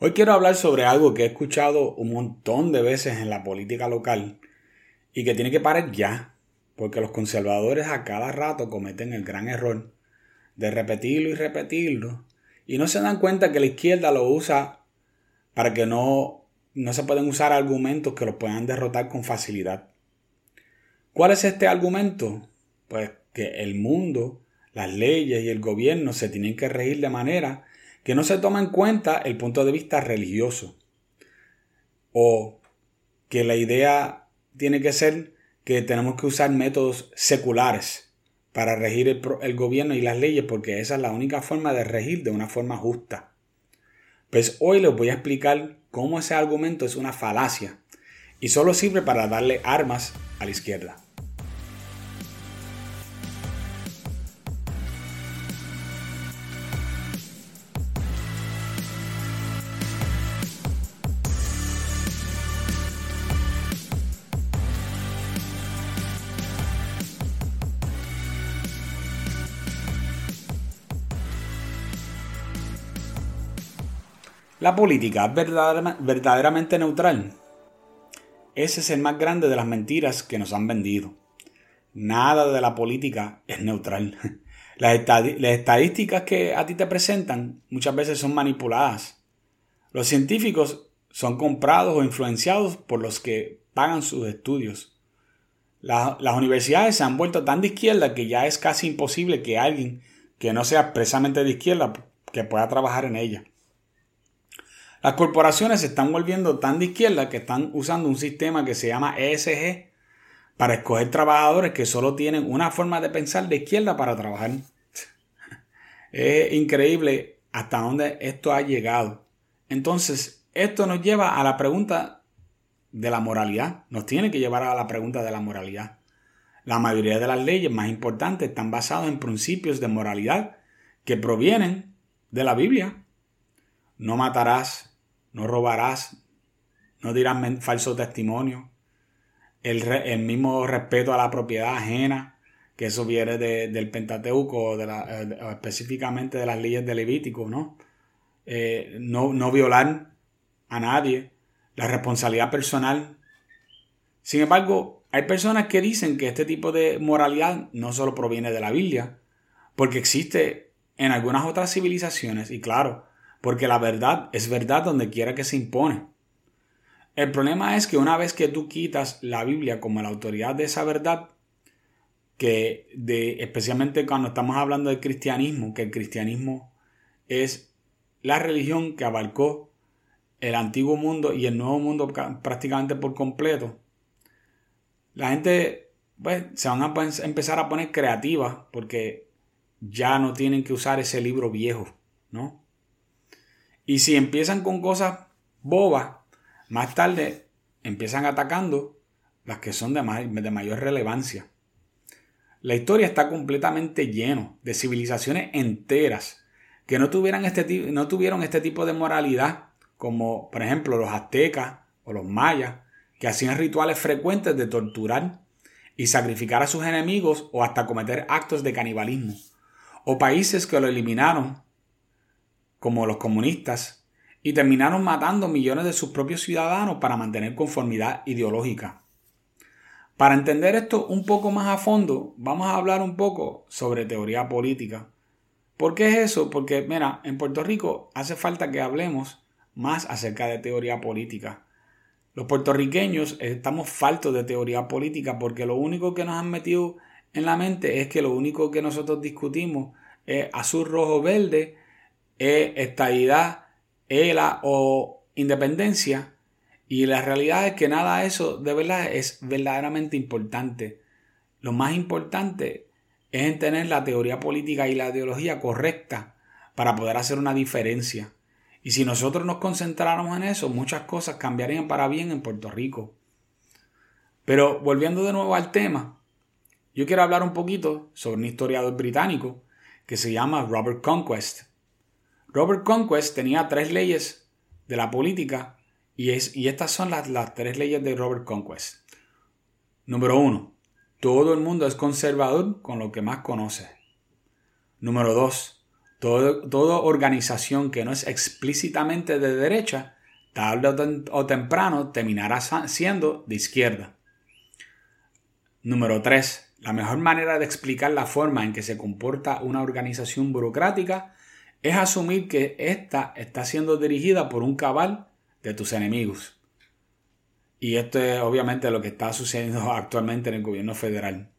Hoy quiero hablar sobre algo que he escuchado un montón de veces en la política local y que tiene que parar ya, porque los conservadores a cada rato cometen el gran error de repetirlo y repetirlo y no se dan cuenta que la izquierda lo usa para que no, no se pueden usar argumentos que los puedan derrotar con facilidad. ¿Cuál es este argumento? Pues que el mundo, las leyes y el gobierno se tienen que regir de manera que no se toma en cuenta el punto de vista religioso. O que la idea tiene que ser que tenemos que usar métodos seculares para regir el, gobierno y las leyes porque esa es la única forma de regir de una forma justa. Pues hoy les voy a explicar cómo ese argumento es una falacia y solo sirve para darle armas a la izquierda. La política es verdaderamente neutral. Ese es el más grande de las mentiras que nos han vendido. Nada de la política es neutral. Las, estadísticas que a ti te presentan muchas veces son manipuladas. Los científicos son comprados o influenciados por los que pagan sus estudios. las universidades se han vuelto tan de izquierda que ya es casi imposible que alguien que no sea expresamente de izquierda que pueda trabajar en ella. Las corporaciones se están volviendo tan de izquierda que están usando un sistema que se llama ESG para escoger trabajadores que solo tienen una forma de pensar de izquierda para trabajar. Es increíble hasta dónde esto ha llegado. Entonces, esto nos lleva a la pregunta de la moralidad. Nos tiene que llevar a la pregunta de la moralidad. La mayoría de las leyes más importantes están basadas en principios de moralidad que provienen de la Biblia. No matarás, no robarás, no dirás falso testimonio, el, mismo respeto a la propiedad ajena, que eso viene del Pentateuco, de eh, específicamente de las leyes de Levítico, ¿no? Eh, ¿no? No violar a nadie, la responsabilidad personal. Sin embargo, hay personas que dicen que este tipo de moralidad no solo proviene de la Biblia, porque existe en algunas otras civilizaciones, y claro, porque la verdad es verdad donde quiera que se impone. El problema es que una vez que tú quitas la Biblia como la autoridad de esa verdad, que de, especialmente cuando estamos hablando del cristianismo, que el cristianismo es la religión que abarcó el antiguo mundo y el nuevo mundo prácticamente por completo, la gente pues, se van a empezar a poner creativa porque ya no tienen que usar ese libro viejo, ¿no? Y si empiezan con cosas bobas, más tarde empiezan atacando las que son de, de mayor relevancia. La historia está completamente lleno de civilizaciones enteras que no, este, no tuvieron este tipo de moralidad, como por ejemplo los aztecas o los mayas, que hacían rituales frecuentes de torturar y sacrificar a sus enemigos o hasta cometer actos de canibalismo, o países que lo eliminaron como los comunistas, y terminaron matando millones de sus propios ciudadanos para mantener conformidad ideológica. Para entender esto un poco más a fondo, vamos a hablar un poco sobre teoría política. ¿Por qué es eso? Porque, mira, en Puerto Rico hace falta que hablemos más acerca de teoría política. Los puertorriqueños estamos faltos de teoría política porque lo único que nos han metido en la mente es que lo único que nosotros discutimos es azul, rojo, verde es estabilidad, ELA o independencia. Y la realidad es que nada de eso de verdad es verdaderamente importante. Lo más importante es tener la teoría política y la ideología correcta para poder hacer una diferencia. Y si nosotros nos concentráramos en eso, muchas cosas cambiarían para bien en Puerto Rico. Pero volviendo de nuevo al tema, yo quiero hablar un poquito sobre un historiador británico que se llama Robert Conquest. Robert Conquest tenía tres leyes de la política y, es, y estas son las, las tres leyes de Robert Conquest. Número uno, todo el mundo es conservador con lo que más conoce. Número dos, toda organización que no es explícitamente de derecha, tarde o temprano terminará siendo de izquierda. Número 3. La mejor manera de explicar la forma en que se comporta una organización burocrática es asumir que ésta está siendo dirigida por un cabal de tus enemigos. Y esto es obviamente lo que está sucediendo actualmente en el gobierno federal.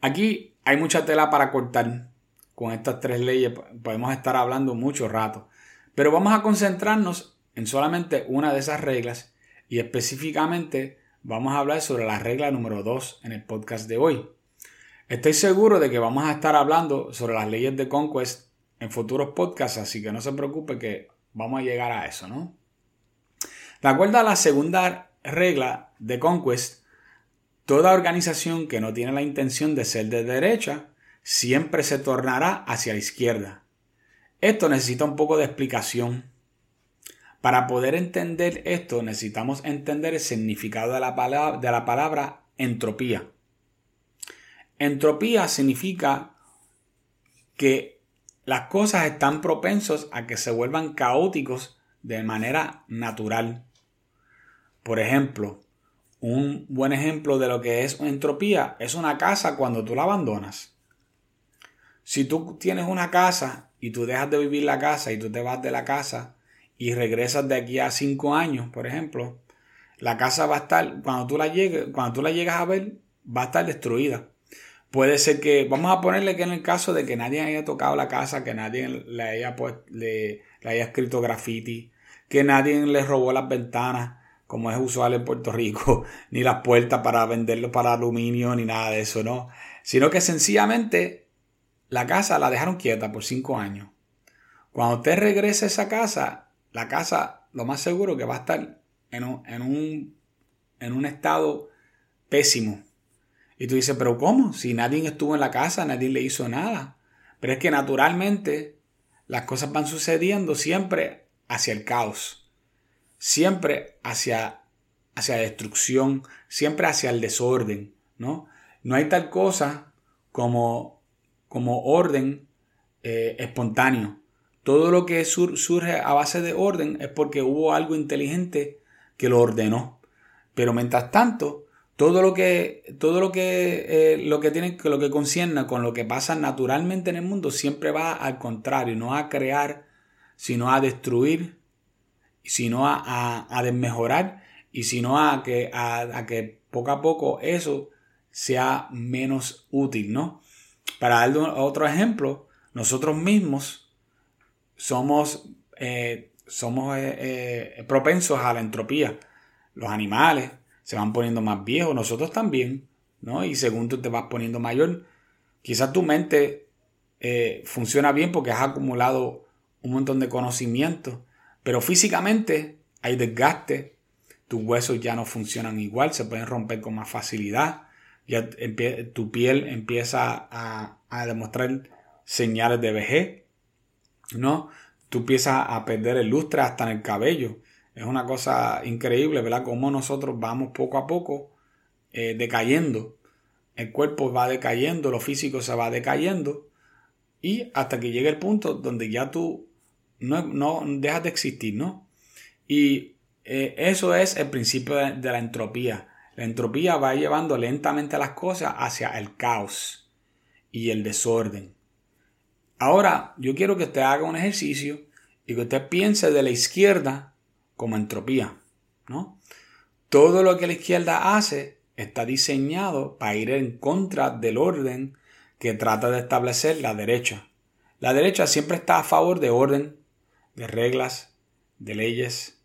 Aquí hay mucha tela para cortar con estas tres leyes. Podemos estar hablando mucho rato. Pero vamos a concentrarnos en solamente una de esas reglas y específicamente vamos a hablar sobre la regla número 2 en el podcast de hoy. Estoy seguro de que vamos a estar hablando sobre las leyes de Conquest en futuros podcasts, así que no se preocupe que vamos a llegar a eso, ¿no? De acuerdo a la segunda regla de Conquest, toda organización que no tiene la intención de ser de derecha siempre se tornará hacia la izquierda. Esto necesita un poco de explicación. Para poder entender esto necesitamos entender el significado de la palabra, de la palabra entropía. Entropía significa que las cosas están propensos a que se vuelvan caóticos de manera natural. Por ejemplo, un buen ejemplo de lo que es entropía es una casa cuando tú la abandonas. Si tú tienes una casa y tú dejas de vivir la casa y tú te vas de la casa y regresas de aquí a cinco años, por ejemplo, la casa va a estar, cuando tú la llegues, cuando tú la llegas a ver, va a estar destruida. Puede ser que, vamos a ponerle que en el caso de que nadie haya tocado la casa, que nadie le haya, pues, le, haya escrito graffiti, que nadie le robó las ventanas, como es usual en Puerto Rico, ni las puertas para venderlo para aluminio, ni nada de eso, ¿no? Sino que sencillamente la casa la dejaron quieta por cinco años. Cuando usted regrese a esa casa, la casa lo más seguro que va a estar en un, en un, en un estado pésimo. Y tú dices, pero ¿cómo? Si nadie estuvo en la casa, nadie le hizo nada. Pero es que naturalmente las cosas van sucediendo siempre hacia el caos siempre hacia, hacia destrucción, siempre hacia el desorden, ¿no? No hay tal cosa como, como orden eh, espontáneo. Todo lo que surge a base de orden es porque hubo algo inteligente que lo ordenó. Pero mientras tanto, todo lo que, todo lo que, eh, lo que tiene, lo que concierne con lo que pasa naturalmente en el mundo siempre va al contrario, no a crear, sino a destruir sino a, a, desmejorar y sino a que, a, que poco a poco eso sea menos útil, ¿no? Para dar otro ejemplo, nosotros mismos somos, eh, somos eh, propensos a la entropía. Los animales se van poniendo más viejos, nosotros también, ¿no? Y según tú te vas poniendo mayor, quizás tu mente funciona bien porque has acumulado un montón de conocimiento pero físicamente hay desgaste, tus huesos ya no funcionan igual, se pueden romper con más facilidad, ya tu piel empieza a, demostrar señales de vejez, ¿no? Tú empiezas a perder el lustre hasta en el cabello. Es una cosa increíble, ¿verdad? Cómo nosotros vamos poco a poco eh, decayendo. El cuerpo va decayendo, lo físico se va decayendo. Y hasta que llegue el punto donde ya tú no, no dejas de existir, ¿no? Y eh, eso es el principio de, la entropía. La entropía va llevando lentamente las cosas hacia el caos y el desorden. Ahora, yo quiero que usted haga un ejercicio y que usted piense de la izquierda como entropía, ¿no? Todo lo que la izquierda hace está diseñado para ir en contra del orden que trata de establecer la derecha. La derecha siempre está a favor de orden, de reglas, de leyes,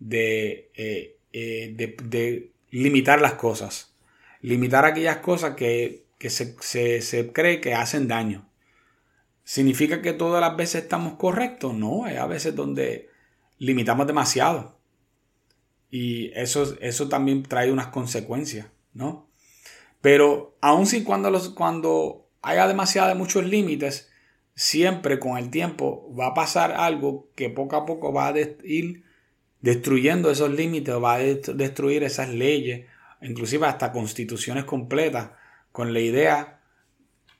de, eh, eh, de, limitar las cosas. Limitar aquellas cosas que, se, cree que hacen daño. ¿Significa que todas las veces estamos correctos? No, hay a veces donde limitamos demasiado. Y eso, eso también trae unas consecuencias, ¿no? Pero aun si cuando, los, cuando haya demasiados muchos límites, siempre con el tiempo va a pasar algo que poco a poco va a ir destruyendo esos límites, va a destruir esas leyes, inclusive hasta constituciones completas, con la idea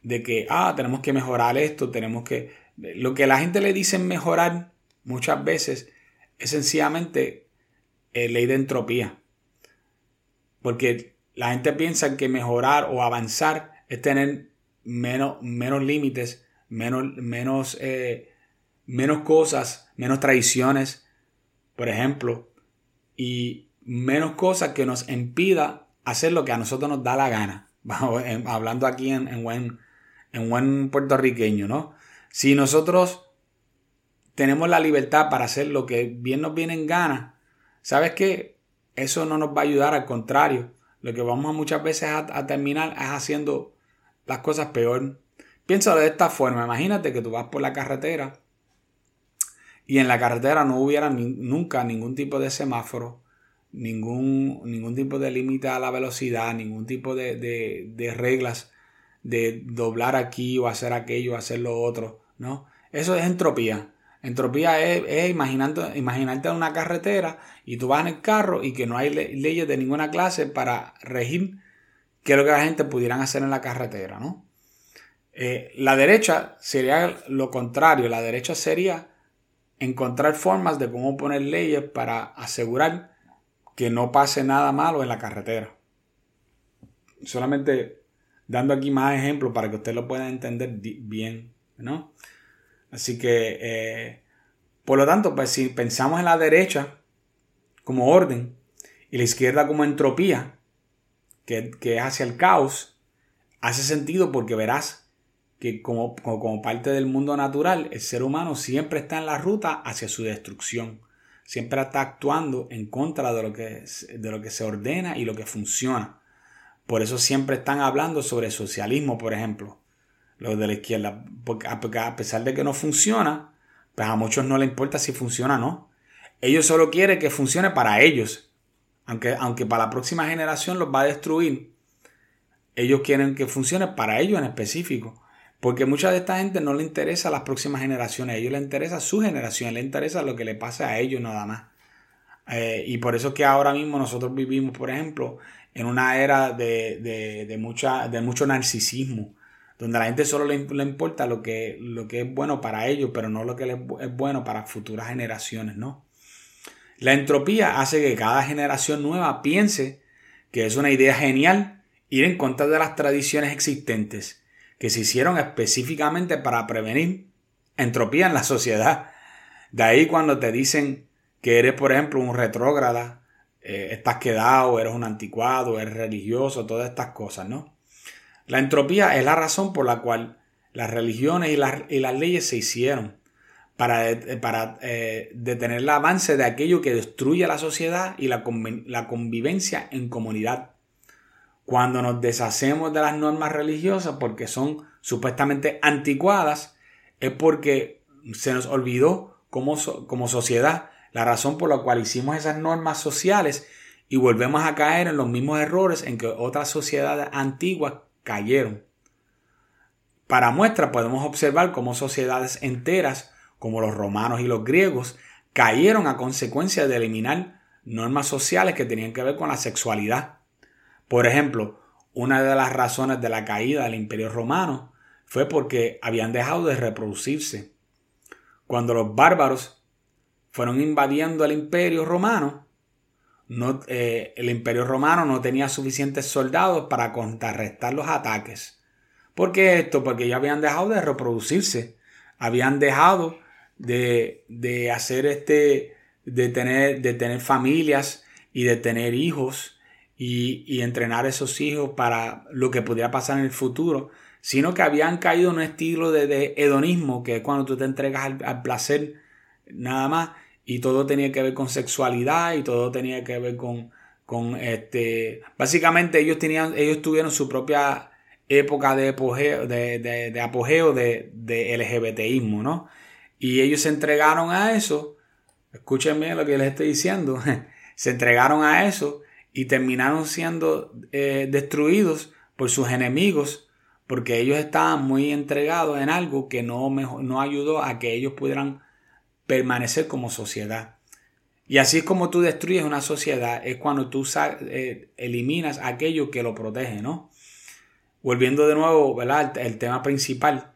de que, ah, tenemos que mejorar esto, tenemos que Lo que la gente le dice mejorar muchas veces es sencillamente eh, ley de entropía. Porque la gente piensa que mejorar o avanzar es tener menos, menos límites, menos, menos, eh, menos cosas, menos tradiciones, por ejemplo, y menos cosas que nos impida hacer lo que a nosotros nos da la gana. Hablando aquí en, en, buen, en buen puertorriqueño, ¿no? Si nosotros tenemos la libertad para hacer lo que bien nos viene en gana, ¿sabes qué? Eso no nos va a ayudar, al contrario. Lo que vamos muchas veces a, terminar es haciendo las cosas peor. Piénsalo de esta forma. Imagínate que tú vas por la carretera y en la carretera no hubiera nunca ningún tipo de semáforo, ningún, ningún tipo de límite a la velocidad, ningún tipo de, de, reglas de doblar aquí o hacer aquello o hacer lo otro, ¿no? Eso es entropía. Entropía es, imaginando, imaginarte una carretera y tú vas en el carro y que no hay leyes de ninguna clase para regir qué es lo que la gente pudieran hacer en la carretera, ¿no? Eh, la derecha sería lo contrario. La derecha sería encontrar formas de cómo poner leyes para asegurar que no pase nada malo en la carretera. Solamente dando aquí más ejemplos para que usted lo pueda entender bien, ¿no? Así que, eh, por lo tanto, pues si pensamos en la derecha como orden y la izquierda como entropía, que, es hacia el caos, hace sentido porque verás que como, como, parte del mundo natural, el ser humano siempre está en la ruta hacia su destrucción. Siempre está actuando en contra de lo que, de lo que se ordena y lo que funciona. Por eso siempre están hablando sobre socialismo, por ejemplo los de la izquierda, porque a pesar de que no funciona, pues a muchos no les importa si funciona o no. Ellos solo quieren que funcione para ellos, aunque, aunque para la próxima generación los va a destruir. Ellos quieren que funcione para ellos en específico. Porque mucha de esta gente no le interesa a las próximas generaciones, a ellos les interesa su generación, les interesa lo que le pase a ellos nada más. Eh, y por eso es que ahora mismo nosotros vivimos, por ejemplo, en una era de, de, mucha, de mucho narcisismo donde a la gente solo le, importa lo que, lo que es bueno para ellos, pero no lo que es bueno para futuras generaciones, ¿no? La entropía hace que cada generación nueva piense que es una idea genial ir en contra de las tradiciones existentes, que se hicieron específicamente para prevenir entropía en la sociedad. De ahí cuando te dicen que eres, por ejemplo, un retrógrada, eh, estás quedado, eres un anticuado, eres religioso, todas estas cosas, ¿no? La entropía es la razón por la cual las religiones y las, leyes se hicieron para, para eh, detener el avance de aquello que destruye la sociedad y la, la convivencia en comunidad. Cuando nos deshacemos de las normas religiosas porque son supuestamente anticuadas, es porque se nos olvidó como, como sociedad la razón por la cual hicimos esas normas sociales y volvemos a caer en los mismos errores en que otras sociedades antiguas cayeron. Para muestra podemos observar cómo sociedades enteras, como los romanos y los griegos, cayeron a consecuencia de eliminar normas sociales que tenían que ver con la sexualidad. Por ejemplo, una de las razones de la caída del imperio romano fue porque habían dejado de reproducirse. Cuando los bárbaros fueron invadiendo el imperio romano, eh, el imperio romano no tenía suficientes soldados para contrarrestar los ataques. ¿Por qué esto? Porque ya habían dejado de reproducirse, habían dejado de, de hacer este, de tener, de tener familias y de tener hijos y, y, entrenar a esos hijos para lo que pudiera pasar en el futuro, sino que habían caído en un estilo de, hedonismo, que es cuando tú te entregas al placer nada más y todo tenía que ver con sexualidad y todo tenía que ver con, con este, básicamente ellos tenían, ellos tuvieron su propia época de apogeo, de, de, apogeo de, de LGBTismo, ¿no? Y ellos se entregaron a eso, escúchenme lo que les estoy diciendo, se entregaron a eso y terminaron siendo eh, destruidos por sus enemigos porque ellos estaban muy entregados en algo que no, no ayudó a que ellos pudieran permanecer como sociedad. Y así es como tú destruyes una sociedad, es cuando tú eh, eliminas aquello que lo protege, ¿no? Volviendo de nuevo, ¿verdad? El, tema principal.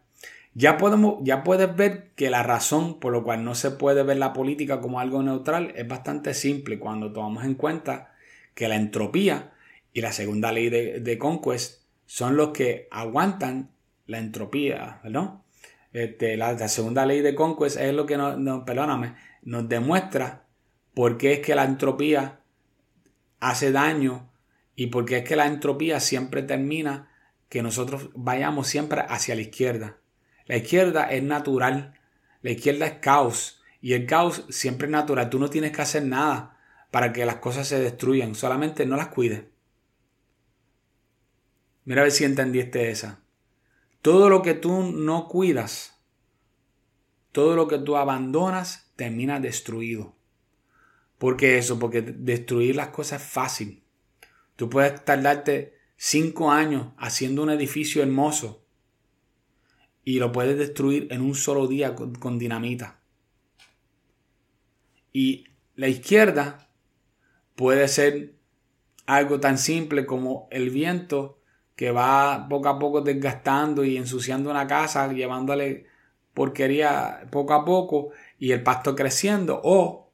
Ya, podemos, ya puedes ver que la razón por la cual no se puede ver la política como algo neutral es bastante simple cuando tomamos en cuenta que la entropía y la segunda ley de, Conquest son los que aguantan la entropía, ¿no? Este, la, segunda ley de Conquest es lo que nos, nos demuestra por qué es que la entropía hace daño y por qué es que la entropía siempre termina que nosotros vayamos siempre hacia la izquierda. La izquierda es natural, la izquierda es caos y el caos siempre es natural. Tú no tienes que hacer nada para que las cosas se destruyan, solamente no las cuides. Mira a ver si entendiste esa. Todo lo que tú no cuidas, todo lo que tú abandonas, termina destruido. ¿Por qué eso? Porque destruir las cosas es fácil. Tú puedes tardarte cinco años haciendo un edificio hermoso y lo puedes destruir en un solo día con, dinamita. Y la izquierda puede ser algo tan simple como el viento que va poco a poco desgastando y ensuciando una casa, llevándole porquería poco a poco y el pasto creciendo. O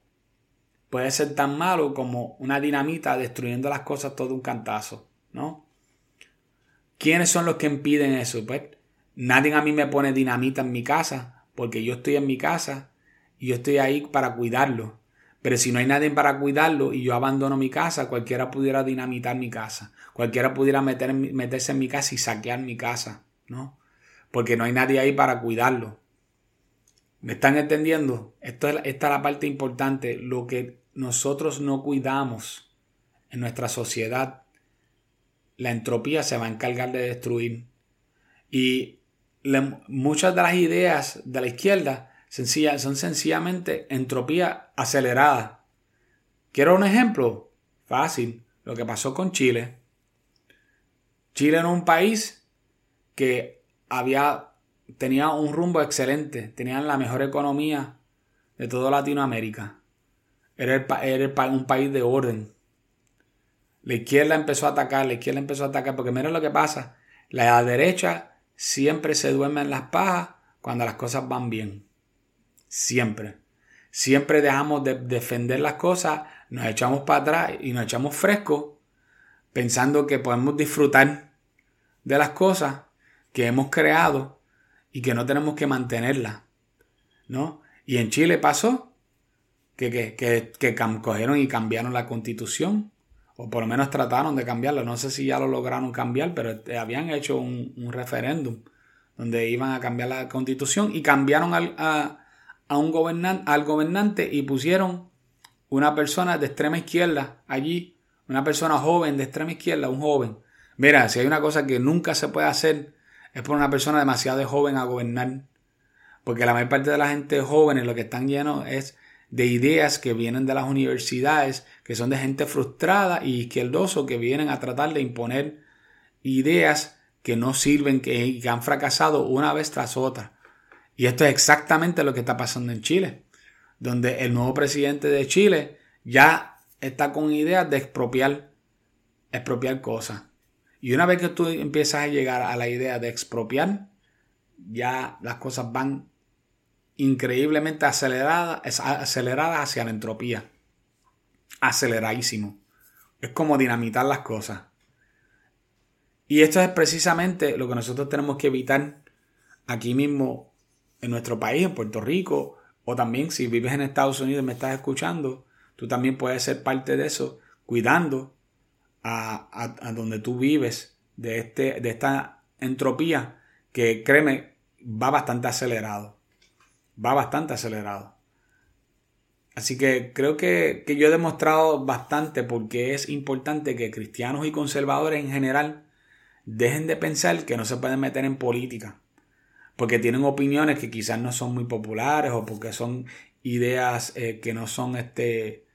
puede ser tan malo como una dinamita destruyendo las cosas todo un cantazo, ¿no? ¿Quiénes son los que impiden eso? Pues nadie a mí me pone dinamita en mi casa, porque yo estoy en mi casa y yo estoy ahí para cuidarlo. Pero si no hay nadie para cuidarlo y yo abandono mi casa, cualquiera pudiera dinamitar mi casa. Cualquiera pudiera meter, meterse en mi casa y saquear mi casa, ¿no? Porque no hay nadie ahí para cuidarlo. ¿Me están entendiendo? Esto es, esta es la parte importante. Lo que nosotros no cuidamos en nuestra sociedad, la entropía se va a encargar de destruir. Y muchas de las ideas de la izquierda son sencillamente entropía acelerada. ¿Quiero un ejemplo? Fácil. Lo que pasó con Chile. Chile era un país que había, tenía un rumbo excelente, tenían la mejor economía de toda Latinoamérica. Era, un país de orden. La izquierda empezó a atacar, la izquierda empezó a atacar, porque mira lo que pasa. La derecha siempre se duerme en las pajas cuando las cosas van bien. Siempre. Siempre dejamos de defender las cosas, nos echamos para atrás y nos echamos fresco pensando que podemos disfrutar de las cosas que hemos creado y que no tenemos que mantenerlas. ¿No? Y en Chile pasó que, que, que, cogieron y cambiaron la constitución, o por lo menos trataron de cambiarla. No sé si ya lo lograron cambiar, pero habían hecho un, referéndum donde iban a cambiar la constitución y cambiaron al, a, a un gobernante, al gobernante y pusieron una persona de extrema izquierda allí, una persona joven de extrema izquierda, un joven. Mira, si hay una cosa que nunca se puede hacer es por una persona demasiado joven a gobernar. Porque la mayor parte de la gente joven lo que están llenos es de ideas que vienen de las universidades, que son de gente frustrada y izquierdoso que vienen a tratar de imponer ideas que no sirven, que, que han fracasado una vez tras otra. Y esto es exactamente lo que está pasando en Chile, donde el nuevo presidente de Chile ya está con ideas de expropiar, expropiar cosas. Y una vez que tú empiezas a llegar a la idea de expropiar, ya las cosas van increíblemente aceleradas, aceleradas hacia la entropía. Aceleradísimo. Es como dinamitar las cosas. Y esto es precisamente lo que nosotros tenemos que evitar aquí mismo en nuestro país, en Puerto Rico, o también si vives en Estados Unidos y me estás escuchando, tú también puedes ser parte de eso, cuidando a, donde tú vives de, este, de esta entropía que, créeme, va bastante acelerado. Va bastante acelerado. Así que creo que, que yo he demostrado bastante porque es importante que cristianos y conservadores en general dejen de pensar que no se pueden meter en política porque tienen opiniones que quizás no son muy populares o porque son ideas eh, que no son este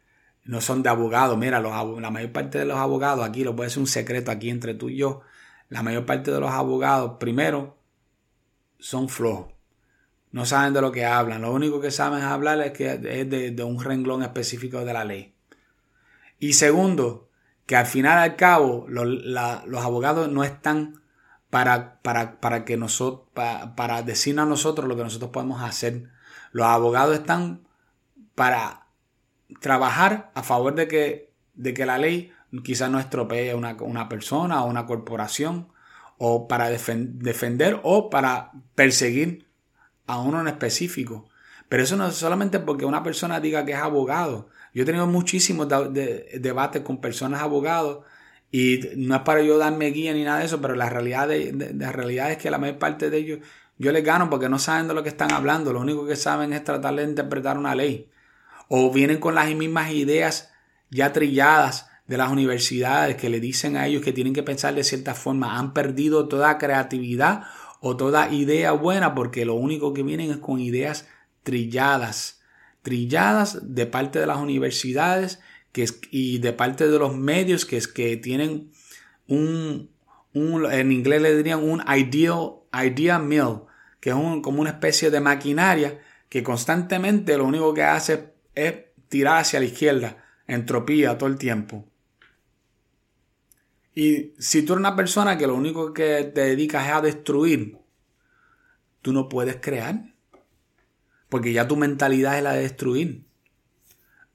no son de abogados. Mira, los, la mayor parte de los abogados, aquí lo puede ser un secreto aquí entre tú y yo, la mayor parte de los abogados, primero, son flojos. No saben de lo que hablan. Lo único que saben hablar es que es de, un renglón específico de la ley. Y segundo, que al final al cabo los abogados no están para, para, para que nosotros, para, para decirnos a nosotros lo que nosotros podemos hacer. Los abogados están para trabajar a favor de que, de que la ley quizás no estropee a una, una persona o una corporación, o para defender o para perseguir a uno en específico. Pero eso no es solamente porque una persona diga que es abogado. Yo he tenido muchísimos debates con personas abogados y no es para yo darme guía ni nada de eso, pero la realidad, de, la realidad es que la mayor parte de ellos yo les gano porque no saben de lo que están hablando. Lo único que saben es tratar de interpretar una ley. O vienen con las mismas ideas ya trilladas de las universidades que le dicen a ellos que tienen que pensar de cierta forma. Han perdido toda creatividad o toda idea buena porque lo único que vienen es con ideas trilladas. Trilladas de parte de las universidades que es, y de parte de los medios que, es, que tienen un, un, en inglés le dirían un ideal, idea mill, que es un, como una especie de maquinaria que constantemente lo único que hace es tirar hacia la izquierda, entropía todo el tiempo. Y si tú eres una persona que lo único que te dedicas es a destruir, tú no puedes crear. Porque ya tu mentalidad es la de destruir.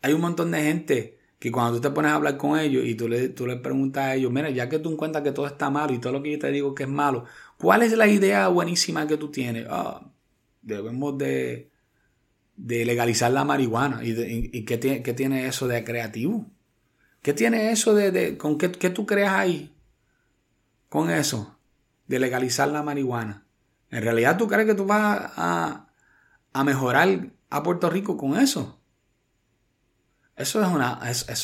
Hay un montón de gente que cuando tú te pones a hablar con ellos y tú le, tú le preguntas a ellos, mira, ya que tú encuentras que todo está malo y todo lo que yo te digo que es malo, ¿cuál es la idea buenísima que tú tienes? Ah, debemos de, de, legalizar la marihuana. ¿Y, qué, tiene, qué tiene eso de creativo? ¿Qué tiene eso de, con qué, tú creas ahí? Con eso, de legalizar la marihuana. En realidad tú crees que tú vas a, a mejorar a Puerto Rico con eso. Eso es una.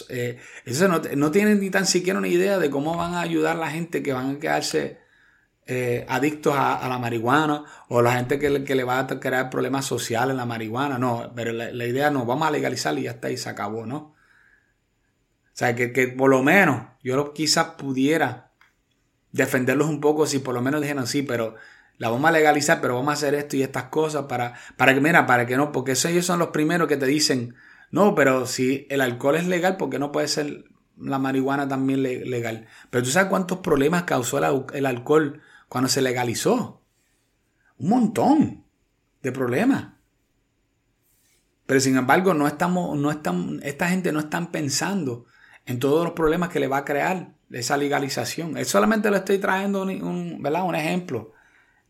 Eh, eso no, no, tienen ni tan siquiera una idea de cómo van a ayudar a la gente que van a quedarse eh, adictos a, la marihuana o la gente que, que, le va a crear problemas sociales en la marihuana. No, pero la, idea no, vamos a legalizar y ya está y se acabó, ¿no? O sea, que, por lo menos yo quizás pudiera defenderlos un poco si por lo menos dijeron sí, pero la vamos a legalizar, pero vamos a hacer esto y estas cosas para, para que, mira, para que no, porque ellos son los primeros que te dicen, no, pero si el alcohol es legal, ¿por qué no puede ser la marihuana también legal? Pero tú sabes cuántos problemas causó el, alcohol cuando se legalizó. Un montón de problemas. Pero sin embargo, no estamos, no están, esta gente no están pensando en todos los problemas que le va a crear esa legalización. Es solamente le estoy trayendo un, ¿verdad? un ejemplo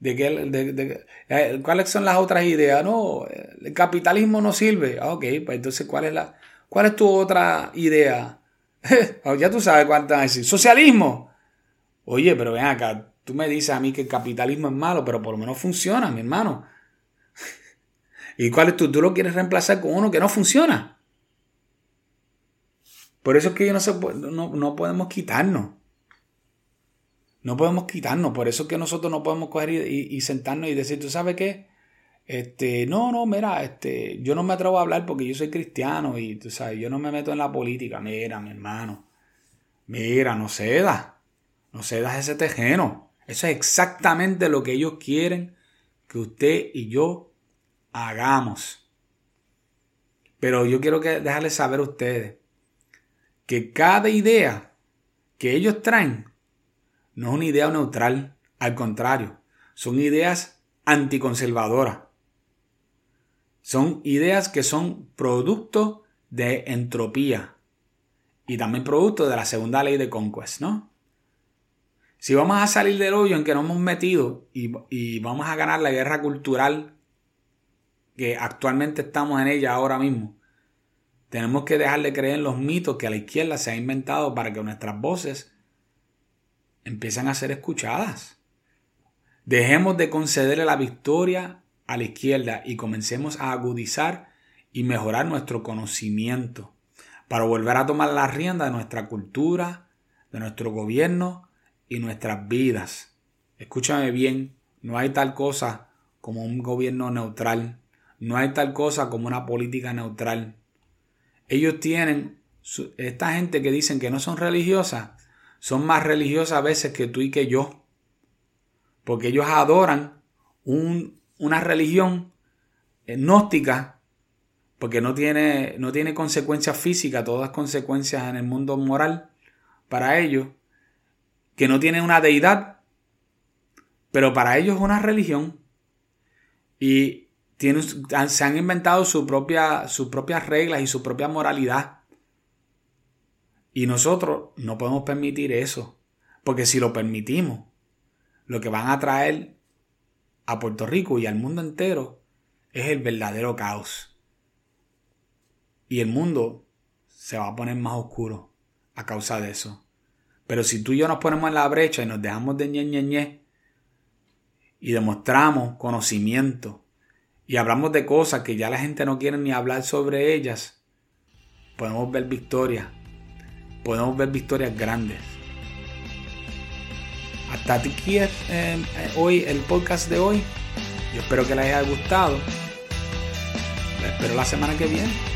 de, que, eh, cuáles son las otras ideas. No, el capitalismo no sirve. Ah, ok, pues entonces, ¿cuál es, la, cuál es tu otra idea? Oh, ya tú sabes cuántas decir. Socialismo. Oye, pero ven acá, tú me dices a mí que el capitalismo es malo, pero por lo menos funciona, mi hermano. ¿Y cuál es tú? ¿Tú lo quieres reemplazar con uno que no funciona? Por eso es que no, se, no, no podemos quitarnos. No podemos quitarnos. Por eso es que nosotros no podemos coger y, sentarnos y decir, ¿tú sabes qué? Este, no, no, mira, este, yo no me atrevo a hablar porque yo soy cristiano y tú sabes, yo no me meto en la política. Mira, mi hermano. Mira, no cedas. No cedas ese tejeno. Eso es exactamente lo que ellos quieren que usted y yo hagamos. Pero yo quiero que dejarles saber a ustedes que cada idea que ellos traen no es una idea neutral, al contrario, son ideas anticonservadoras. Son ideas que son producto de entropía y también producto de la segunda ley de Conquest, ¿no? Si vamos a salir del hoyo en que nos hemos metido y, y vamos a ganar la guerra cultural que actualmente estamos en ella ahora mismo, tenemos que dejar de creer en los mitos que la izquierda se ha inventado para que nuestras voces empiecen a ser escuchadas. Dejemos de concederle la victoria a la izquierda y comencemos a agudizar y mejorar nuestro conocimiento para volver a tomar la rienda de nuestra cultura, de nuestro gobierno y nuestras vidas. Escúchame bien, no hay tal cosa como un gobierno neutral, no hay tal cosa como una política neutral. Ellos tienen, esta gente que dicen que no son religiosas, son más religiosas a veces que tú y que yo. Porque ellos adoran una religión gnóstica, porque no tiene, no tiene consecuencias físicas, todas consecuencias en el mundo moral para ellos, que no tiene una deidad, Pero para ellos es una religión. Y tienen, se han inventado su propia, sus propias reglas y su propia moralidad. Y nosotros no podemos permitir eso. Porque si lo permitimos, lo que van a traer a Puerto Rico y al mundo entero es el verdadero caos. Y el mundo se va a poner más oscuro a causa de eso. Pero si tú y yo nos ponemos en la brecha y nos dejamos de ñe, ñe, ñe y demostramos conocimiento y hablamos de cosas que ya la gente no quiere ni hablar sobre ellas, podemos ver victorias. Podemos ver victorias grandes. Hasta aquí es eh, hoy el podcast de hoy. Yo espero que les haya gustado. espero la semana que viene.